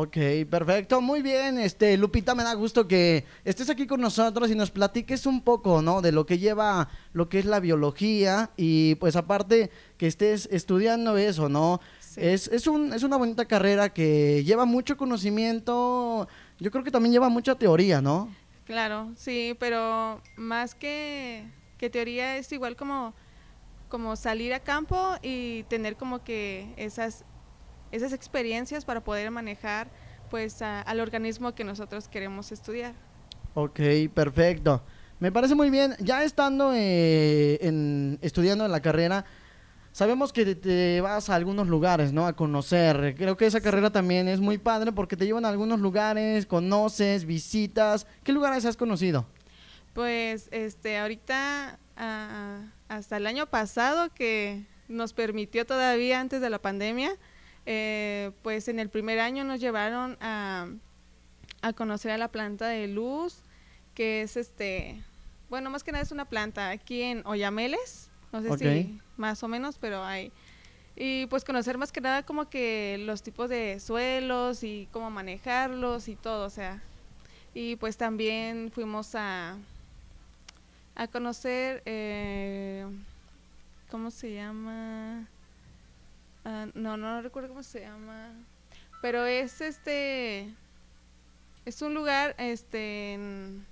Ok, perfecto, muy bien. Este, Lupita, me da gusto que estés aquí con nosotros y nos platiques un poco, ¿no? De lo que lleva lo que es la biología y pues aparte que estés estudiando eso, ¿no? Es, es, un, es una bonita carrera que lleva mucho conocimiento, yo creo que también lleva mucha teoría, ¿no? Claro, sí, pero más que, que teoría es igual como, como salir a campo y tener como que esas esas experiencias para poder manejar pues al organismo que nosotros queremos estudiar. Ok, perfecto. Me parece muy bien. Ya estando eh, en, estudiando en la carrera, sabemos que te vas a algunos lugares, ¿no? A conocer. Creo que esa carrera también es muy padre porque te llevan a algunos lugares, conoces, visitas. ¿Qué lugares has conocido? Pues, este, ahorita, ah, hasta el año pasado que nos permitió todavía antes de la pandemia, eh, pues en el primer año nos llevaron a, conocer a la planta de luz, que es este, bueno, más que nada es una planta aquí en Oyameles, no sé si más o menos, pero hay. Y pues conocer más que nada como que los tipos de suelos y cómo manejarlos y todo, o sea. Y pues también fuimos a, a conocer, eh, ¿cómo se llama? Ah, no, no recuerdo cómo se llama. Pero es este. Es un lugar, este. En,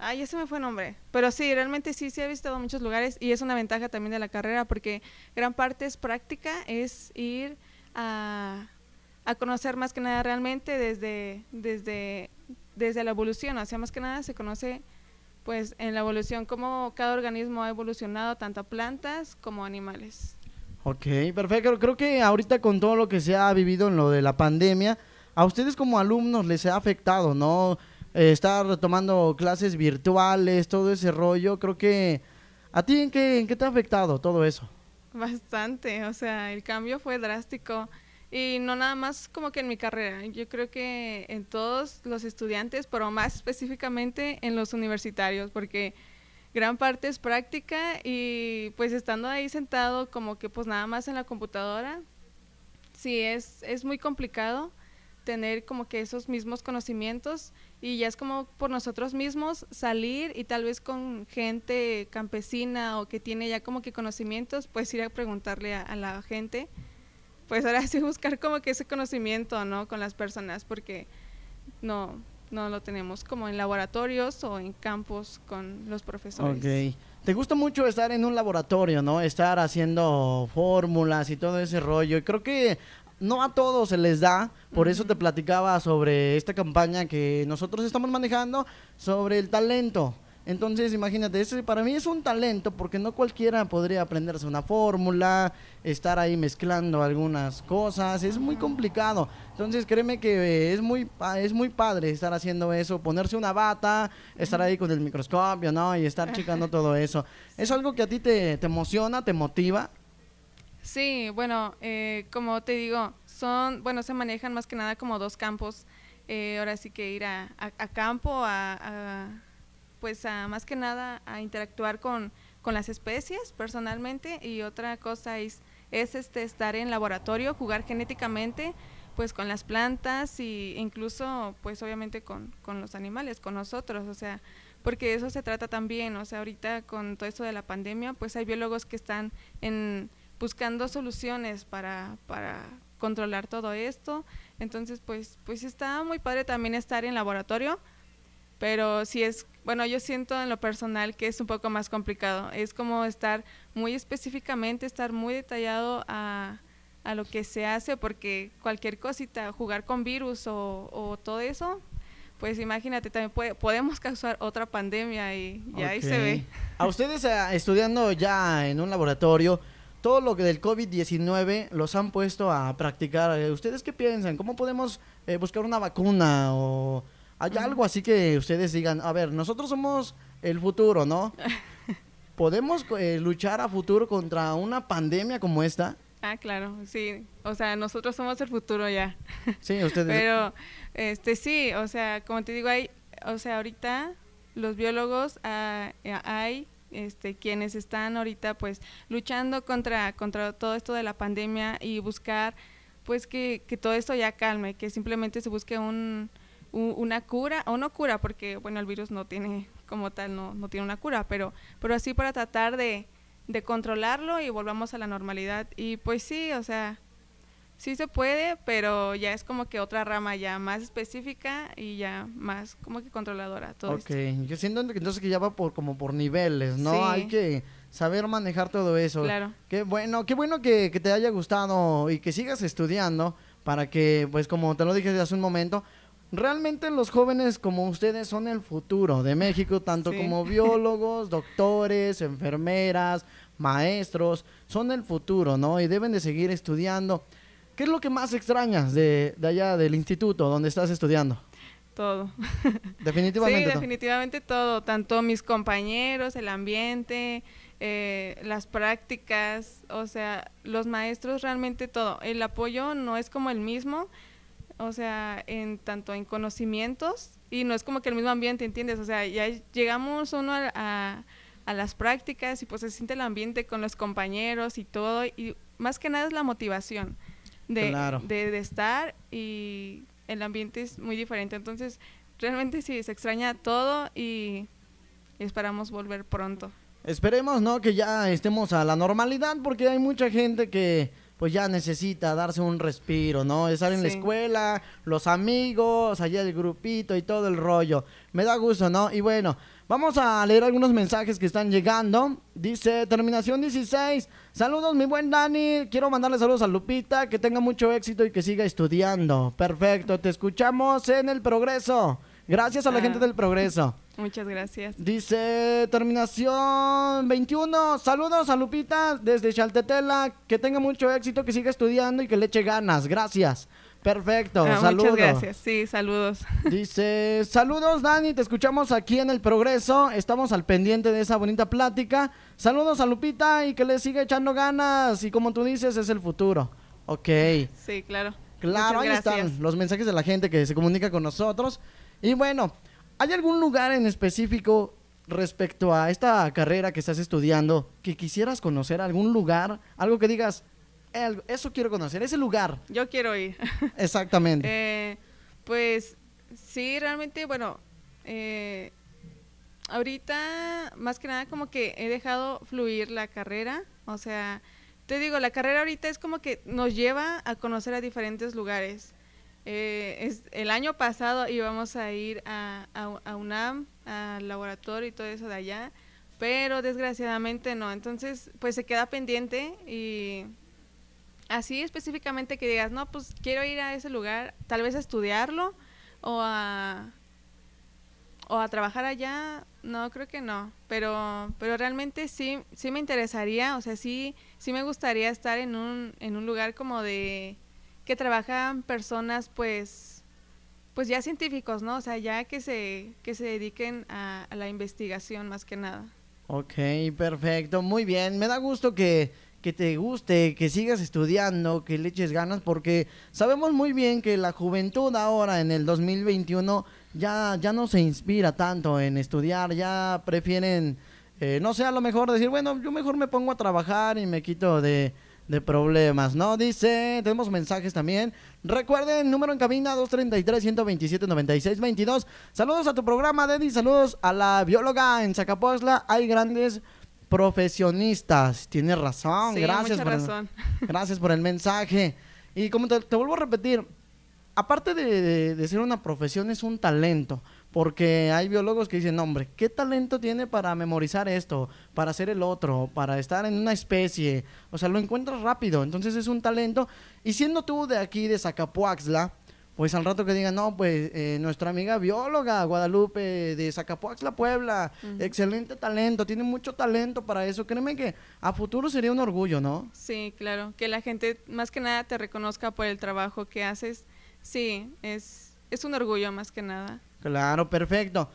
ah, ya se me fue el nombre. Pero sí, realmente sí, sí he visitado muchos lugares y es una ventaja también de la carrera porque gran parte es práctica, es ir a, a conocer más que nada realmente desde, desde, desde la evolución. O sea, más que nada se conoce pues en la evolución cómo cada organismo ha evolucionado, tanto plantas como animales. Ok, perfecto. Creo que ahorita con todo lo que se ha vivido en lo de la pandemia, a ustedes como alumnos les ha afectado, ¿no? Eh, estar tomando clases virtuales, todo ese rollo. Creo que a ti en qué, en qué te ha afectado todo eso? Bastante, o sea, el cambio fue drástico. Y no nada más como que en mi carrera, yo creo que en todos los estudiantes, pero más específicamente en los universitarios, porque gran parte es práctica y pues estando ahí sentado como que pues nada más en la computadora, sí es, es muy complicado tener como que esos mismos conocimientos y ya es como por nosotros mismos salir y tal vez con gente campesina o que tiene ya como que conocimientos, pues ir a preguntarle a, a la gente, pues ahora sí buscar como que ese conocimiento, ¿no? Con las personas porque no, no lo tenemos como en laboratorios o en campos con los profesores. Ok. Te gusta mucho estar en un laboratorio, ¿no? Estar haciendo fórmulas y todo ese rollo. Y creo que no a todos se les da, por eso te platicaba sobre esta campaña que nosotros estamos manejando sobre el talento. Entonces, imagínate, ese para mí es un talento porque no cualquiera podría aprenderse una fórmula, estar ahí mezclando algunas cosas, es muy complicado. Entonces, créeme que es muy es muy padre estar haciendo eso, ponerse una bata, estar ahí con el microscopio, ¿no? Y estar checando todo eso. ¿Es algo que a ti te, te emociona, te motiva? Sí, bueno, eh, como te digo, son, bueno, se manejan más que nada como dos campos. Eh, ahora sí que ir a, campo, a pues a, más que nada a interactuar con, con las especies personalmente y otra cosa es, es este estar en laboratorio, jugar genéticamente pues con las plantas y incluso pues obviamente con, con los animales, con nosotros, o sea, porque eso se trata también, o sea, ahorita con todo esto de la pandemia, pues hay biólogos que están en, buscando soluciones para, para controlar todo esto, entonces pues, pues está muy padre también estar en laboratorio, pero si es, bueno, yo siento en lo personal que es un poco más complicado. Es como estar muy específicamente, estar muy detallado a, a lo que se hace, porque cualquier cosita, jugar con virus o, todo eso, pues imagínate, también podemos causar otra pandemia y, ahí se ve. A ustedes eh, estudiando ya en un laboratorio, todo lo que del COVID-19 los han puesto a practicar. Eh, ¿Ustedes qué piensan? ¿Cómo podemos eh, buscar una vacuna o hay algo así que ustedes digan, a ver, nosotros somos el futuro, ¿no? ¿Podemos eh, luchar a futuro contra una pandemia como esta? Ah, claro, sí. O sea, nosotros somos el futuro ya. Sí, ustedes. Pero, este, sí, o sea, como te digo, hay, o sea, ahorita los biólogos ah, eh, hay, este, quienes están ahorita, pues, luchando contra, contra todo esto de la pandemia y buscar pues que, que todo esto ya calme, que simplemente se busque un, una cura, o no cura, porque bueno, el virus no tiene como tal, no, no tiene una cura, pero, pero así para tratar de, de controlarlo y volvamos a la normalidad. Y pues sí, o sea, sí se puede, pero ya es como que otra rama ya más específica y ya más como que controladora. Todo ok, yo siento entonces que ya va por como por niveles, ¿no? Hay que saber manejar todo eso. Claro. Qué bueno, qué bueno que, que te haya gustado y que sigas estudiando para que, pues como te lo dije hace un momento, Realmente los jóvenes como ustedes son el futuro de México, tanto como biólogos, doctores, enfermeras, maestros, son el futuro, ¿no? Y deben de seguir estudiando. ¿Qué es lo que más extrañas de, allá del instituto donde estás estudiando? Todo. Definitivamente. Sí, definitivamente todo. Tanto mis compañeros, el ambiente, eh, las prácticas, o sea, los maestros, realmente todo. El apoyo no es como el mismo o sea, en tanto en conocimientos y no es como que el mismo ambiente, ¿entiendes? O sea, ya llegamos uno a, a, las prácticas y pues se siente el ambiente con los compañeros y todo y más que nada es la motivación de, de, de estar y el ambiente es muy diferente. Entonces, realmente sí, se extraña todo y esperamos volver pronto. Esperemos, ¿no? Que ya estemos a la normalidad porque hay mucha gente que pues ya necesita darse un respiro, ¿no? Estar en la escuela, los amigos, allá el grupito y todo el rollo. Me da gusto, ¿no? Y bueno, vamos a leer algunos mensajes que están llegando. Dice, terminación 16. Saludos, mi buen Dani. Quiero mandarle saludos a Lupita, que tenga mucho éxito y que siga estudiando. Perfecto, te escuchamos en el progreso. Gracias a la ah. gente del progreso. Muchas gracias. Dice terminación 21. Saludos a Lupita desde Chaltetela. Que tenga mucho éxito, que siga estudiando y que le eche ganas. Gracias. Perfecto, ah, saludos. Muchas gracias, sí, saludos. Dice, saludos Dani, te escuchamos aquí en El Progreso, estamos al pendiente de esa bonita plática. Saludos a Lupita y que le siga echando ganas y como tú dices, es el futuro. Ok. Sí, claro. Claro, ahí están los mensajes de la gente que se comunica con nosotros. Y bueno, ¿Hay algún lugar en específico respecto a esta carrera que estás estudiando que quisieras conocer? ¿Algún lugar? Algo que digas, eso quiero conocer, ese lugar. Yo quiero ir. Exactamente. Eh, pues sí, realmente, bueno, eh, ahorita más que nada como que he dejado fluir la carrera, o sea, te digo, la carrera ahorita es como que nos lleva a conocer a diferentes lugares. Eh, es, el año pasado íbamos a ir a, a, UNAM, al laboratorio y todo eso de allá, pero desgraciadamente no. Entonces, pues se queda pendiente y así específicamente que digas, no, pues quiero ir a ese lugar, tal vez a estudiarlo o a, o a trabajar allá, no, creo que no, pero, pero realmente sí, sí me interesaría, o sea, sí, sí me gustaría estar en un, en un lugar como de que trabajan personas pues pues ya científicos, ¿no? O sea, ya que se, que se dediquen a, la investigación más que nada. Ok, perfecto, muy bien. Me da gusto que, que te guste, que sigas estudiando, que le eches ganas, porque sabemos muy bien que la juventud ahora en el 2021 ya, ya no se inspira tanto en estudiar, ya prefieren, eh, no sé, a lo mejor decir, bueno, yo mejor me pongo a trabajar y me quito de, de problemas, ¿no? Dice, tenemos mensajes también. Recuerden, número en cabina 233-127-9622. Saludos a tu programa, Deddy. Saludos a la bióloga en Zacapuazla. Hay grandes profesionistas. Tienes razón. gracias, por razón. El, gracias por el mensaje. Y como te, vuelvo a repetir, aparte de ser una profesión, es un talento. Porque hay biólogos que dicen, hombre, ¿qué talento tiene para memorizar esto, para hacer el otro, para estar en una especie? O sea, lo encuentras rápido, entonces es un talento. Y siendo tú de aquí, de Zacapuaxla, pues al rato que digan, no, pues eh, nuestra amiga bióloga Guadalupe de Zacapuaxla, Puebla, excelente talento, tiene mucho talento para eso. Créeme que a futuro sería un orgullo, ¿no? Sí, claro, que la gente más que nada te reconozca por el trabajo que haces. Sí, es, es un orgullo más que nada. Claro, perfecto.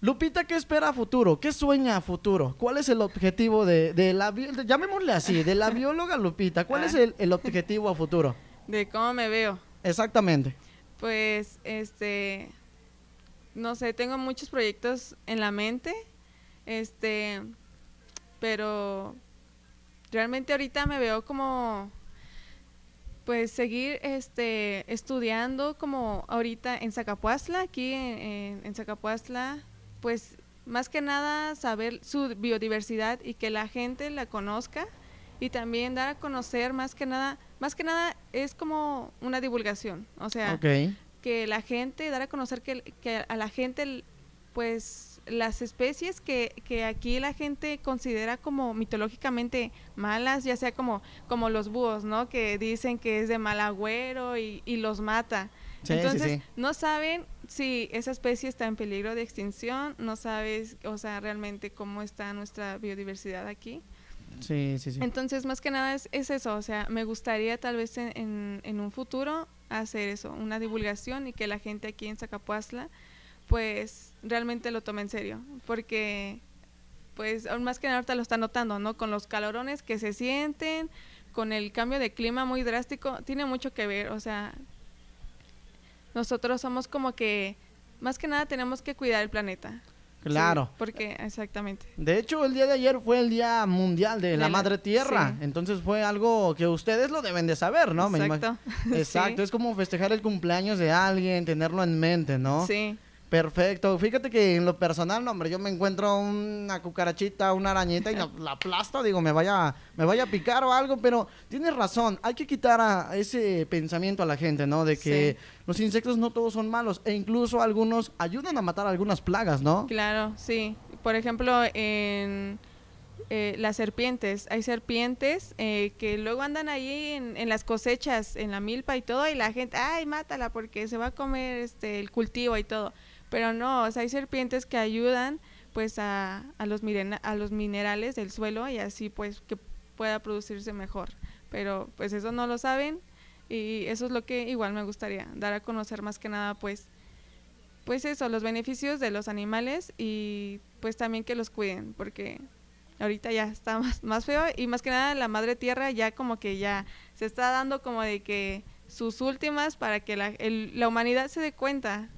Lupita, ¿qué espera a futuro? ¿Qué sueña a futuro? ¿Cuál es el objetivo de, de la, llamémosle así, de la bióloga Lupita? ¿Cuál es ah. el, objetivo a futuro? De cómo me veo. Exactamente. Pues, este, no sé, tengo muchos proyectos en la mente, este, pero realmente ahorita me veo como, pues seguir este, estudiando como ahorita en Zacapuastla, aquí en, en Zacapuastla, pues más que nada saber su biodiversidad y que la gente la conozca y también dar a conocer más que nada, más que nada es como una divulgación, o sea, que la gente, dar a conocer que, que, a la gente pues las especies que, que aquí la gente considera como mitológicamente malas, ya sea como, como los búhos, ¿no? Que dicen que es de mal agüero y, y los mata. Entonces, no saben si esa especie está en peligro de extinción, no sabes, o sea, realmente cómo está nuestra biodiversidad aquí. Sí, sí, sí. Entonces, más que nada es, es eso, o sea, me gustaría tal vez en, en, un futuro hacer eso, una divulgación y que la gente aquí en Zacapuazla, pues, realmente lo tome en serio, porque, pues, aún más que nada ahorita lo está notando, ¿no? Con los calorones que se sienten, con el cambio de clima muy drástico, tiene mucho que ver, o sea, nosotros somos como que, más que nada tenemos que cuidar el planeta. Claro. porque, exactamente. De hecho, el día de ayer fue el Día Mundial de, la, Madre Tierra. Entonces fue algo que ustedes lo deben de saber, ¿no? Exacto. Exacto. Es como festejar el cumpleaños de alguien, tenerlo en mente, ¿no? Sí. Perfecto. Fíjate que en lo personal, no, hombre, yo me encuentro una cucarachita, una arañita y la, aplasto, digo, me vaya, me vaya a picar o algo, pero tienes razón, hay que quitar a ese pensamiento a la gente, ¿no? De que los insectos no todos son malos e incluso algunos ayudan a matar algunas plagas, ¿no? Claro, sí. Por ejemplo, en eh, las serpientes, hay serpientes eh, que luego andan ahí en, en, las cosechas, en la milpa y todo, y la gente, ay, mátala porque se va a comer este el cultivo y todo pero no, o sea, hay serpientes que ayudan pues a, a, los, a los minerales del suelo y así pues que pueda producirse mejor. Pero pues eso no lo saben y eso es lo que igual me gustaría, dar a conocer más que nada pues pues eso, los beneficios de los animales y pues también que los cuiden, porque ahorita ya está más, más feo y más que nada la madre tierra ya como que ya se está dando como de que sus últimas para que la, la humanidad se dé cuenta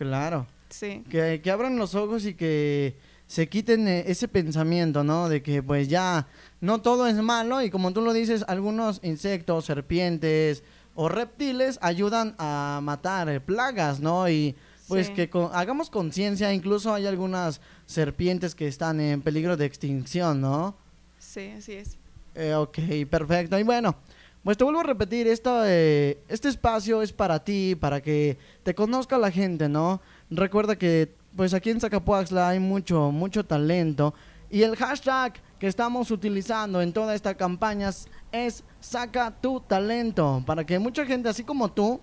Claro. Sí. Que, que abran los ojos y que se quiten eh, ese pensamiento, ¿no? De que pues ya no todo es malo y como tú lo dices, algunos insectos, serpientes o reptiles ayudan a matar eh, plagas, ¿no? Y pues que hagamos conciencia, incluso hay algunas serpientes que están en peligro de extinción, ¿no? Sí, así es. Eh, ok, perfecto. Y bueno, pues te vuelvo a repetir, esta, eh, este espacio es para ti, para que te conozca la gente, ¿no? Recuerda que pues aquí en Zacapuaxla hay mucho, mucho talento y el hashtag que estamos utilizando en toda esta campaña es saca tu talento, para que mucha gente así como tú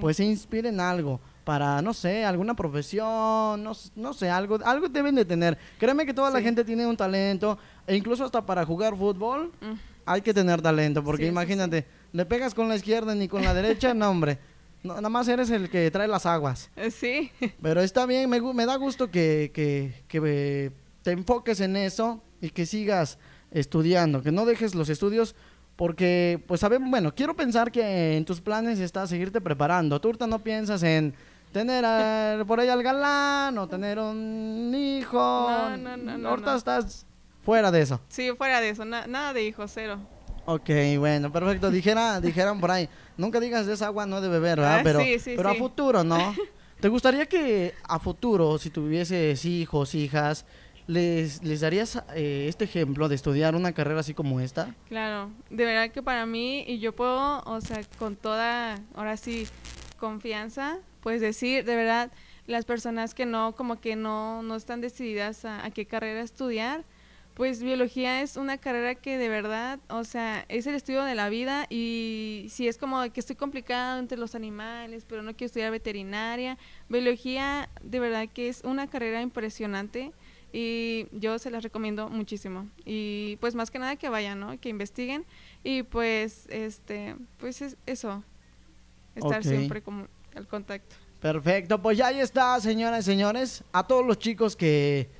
pues se inspire en algo para, no sé, alguna profesión, no, no sé, algo, algo deben de tener. Créeme que toda la gente tiene un talento, e incluso hasta para jugar fútbol. Mm hay que tener talento, porque imagínate, le pegas con la izquierda ni con la derecha, no, hombre. nada más eres el que trae las aguas. Eh, sí. Pero está bien, me, me da gusto que, que, que eh, te enfoques en eso y que sigas estudiando, que no dejes los estudios porque, pues sabemos, bueno, quiero pensar que en tus planes está seguirte preparando. Tú ahorita no piensas en tener por ahí al galán o tener un hijo. No, no, no. Ahorita estás Fuera de eso. Sí, fuera de eso, nada de hijos, cero. Ok, bueno, perfecto. Dijera, dijeran por ahí, nunca digas de esa agua no de beber, ¿verdad? Ah, pero pero a futuro, ¿no? ¿Te gustaría que a futuro, si tuvieses hijos, hijas, les, les darías eh, este ejemplo de estudiar una carrera así como esta? Claro, de verdad que para mí, y yo puedo, o sea, con toda, ahora sí, confianza, pues decir, de verdad, las personas que no, como que no, no están decididas a, a qué carrera estudiar, pues biología es una carrera que de verdad, o sea, es el estudio de la vida y si es como que estoy complicado entre los animales, pero no quiero estudiar veterinaria, biología de verdad que es una carrera impresionante y yo se las recomiendo muchísimo. Y pues más que nada que vayan, ¿no? Que investiguen y pues este, pues es eso, estar siempre como al contacto. Perfecto, pues ya ahí está, señoras y señores, a todos los chicos que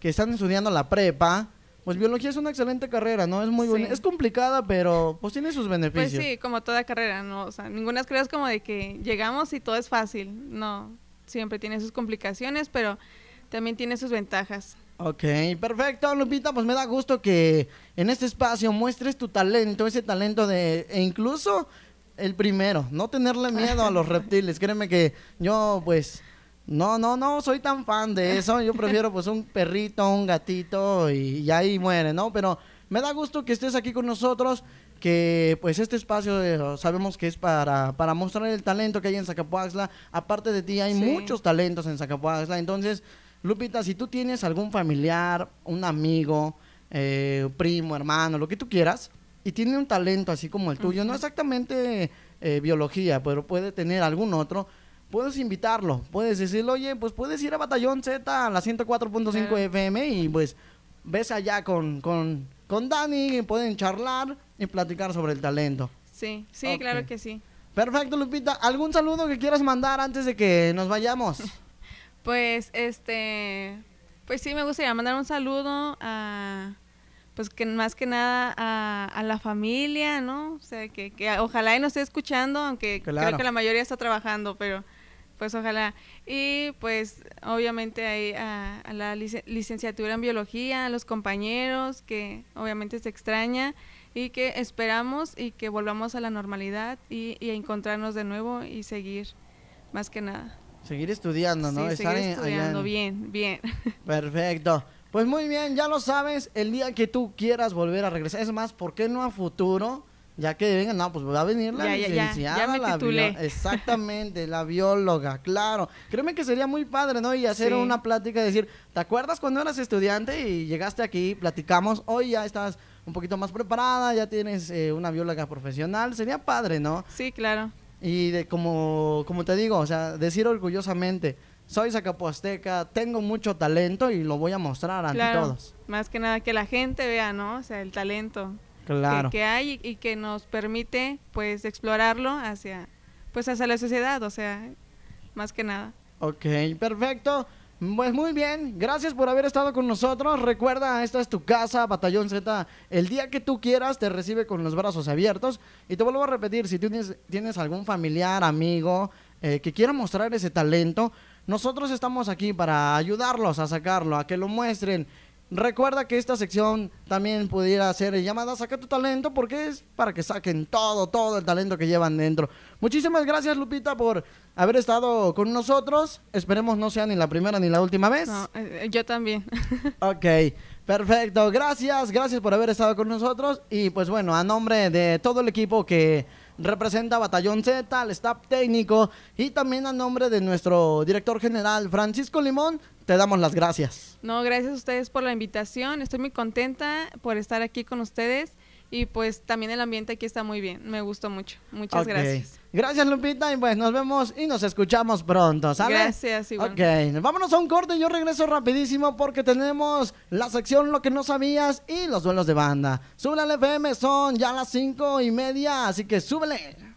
que están estudiando la prepa, pues biología es una excelente carrera, ¿no? Es muy buena. Es complicada, pero pues tiene sus beneficios. Pues sí, como toda carrera, ¿no? O sea, ninguna carrera es como de que llegamos y todo es fácil. No, siempre tiene sus complicaciones, pero también tiene sus ventajas. Ok, perfecto, Lupita, pues me da gusto que en este espacio muestres tu talento, ese talento de, e incluso el primero, no tenerle miedo a los reptiles. Créeme que yo, pues, no, no, no soy tan fan de eso. Yo prefiero, pues, un perrito, un gatito y, y ahí muere, ¿no? Pero me da gusto que estés aquí con nosotros que pues este espacio eh, sabemos que es para, para mostrar el talento que hay en Zacapuaxla. Aparte de ti hay muchos talentos en Zacapuaxla. Entonces, Lupita, si tú tienes algún familiar, un amigo, eh, primo, hermano, lo que tú quieras, y tiene un talento así como el tuyo, no exactamente eh, biología, pero puede tener algún otro, puedes invitarlo, puedes decirle, oye, pues puedes ir a Batallón Z a la 104.5 FM y pues ves allá con, con, con Dani, pueden charlar y platicar sobre el talento. Sí, sí, claro que sí. Perfecto, Lupita. ¿Algún saludo que quieras mandar antes de que nos vayamos? pues, este, pues sí, me gustaría mandar un saludo a, pues que más que nada a, la familia, ¿no? O sea, que, que ojalá y nos esté escuchando, aunque creo que la mayoría está trabajando, pero pues ojalá. Y pues obviamente ahí a, a la licenciatura en biología, a los compañeros, que obviamente se extraña y que esperamos y que volvamos a la normalidad y, a encontrarnos de nuevo y seguir más que nada. Seguir estudiando, ¿no? Sí, seguir estudiando, bien, bien. Perfecto. Pues muy bien, ya lo sabes, el día que tú quieras volver a regresar, es más, ¿por qué no a futuro? Ya que venga, no, pues va a venir la licenciada. Ya, la exactamente, la bióloga, claro. Créeme que sería muy padre, ¿no? Y hacer una plática, decir, ¿te acuerdas cuando eras estudiante y llegaste aquí, platicamos, hoy ya estás un poquito más preparada, ya tienes eh, una bióloga profesional, sería padre, ¿no? Sí, claro. Y de, como, como te digo, o sea, decir orgullosamente, soy zacapuasteca, tengo mucho talento y lo voy a mostrar ante todos. Más que nada que la gente vea, ¿no? O sea, el talento claro. que, hay y, que nos permite, pues, explorarlo hacia, pues, hacia la sociedad, o sea, más que nada. Ok, perfecto. Pues muy bien, gracias por haber estado con nosotros. Recuerda, esta es tu casa, Batallón Z. El día que tú quieras te recibe con los brazos abiertos. Y te vuelvo a repetir, si tienes, tienes algún familiar, amigo eh, que quiera mostrar ese talento, nosotros estamos aquí para ayudarlos a sacarlo, a que lo muestren. Recuerda que esta sección también pudiera ser llamada Saca tu talento porque es para que saquen todo, todo el talento que llevan dentro. Muchísimas gracias Lupita por haber estado con nosotros. Esperemos no sea ni la primera ni la última vez. Eh, yo también. ok, perfecto. Gracias, gracias por haber estado con nosotros. Y pues bueno, a nombre de todo el equipo que representa Batallón Z, al staff técnico y también a nombre de nuestro director general Francisco Limón, te damos las gracias. No, gracias a ustedes por la invitación. Estoy muy contenta por estar aquí con ustedes y pues también el ambiente aquí está muy bien. Me gustó mucho. Muchas gracias. Gracias Lupita y pues nos vemos y nos escuchamos pronto, ¿sale? Gracias, igual. Ok, vámonos a un corte. Yo regreso rapidísimo porque tenemos la sección Lo que no sabías y los duelos de banda. Súbele al FM, son ya las cinco y media, así que súbele.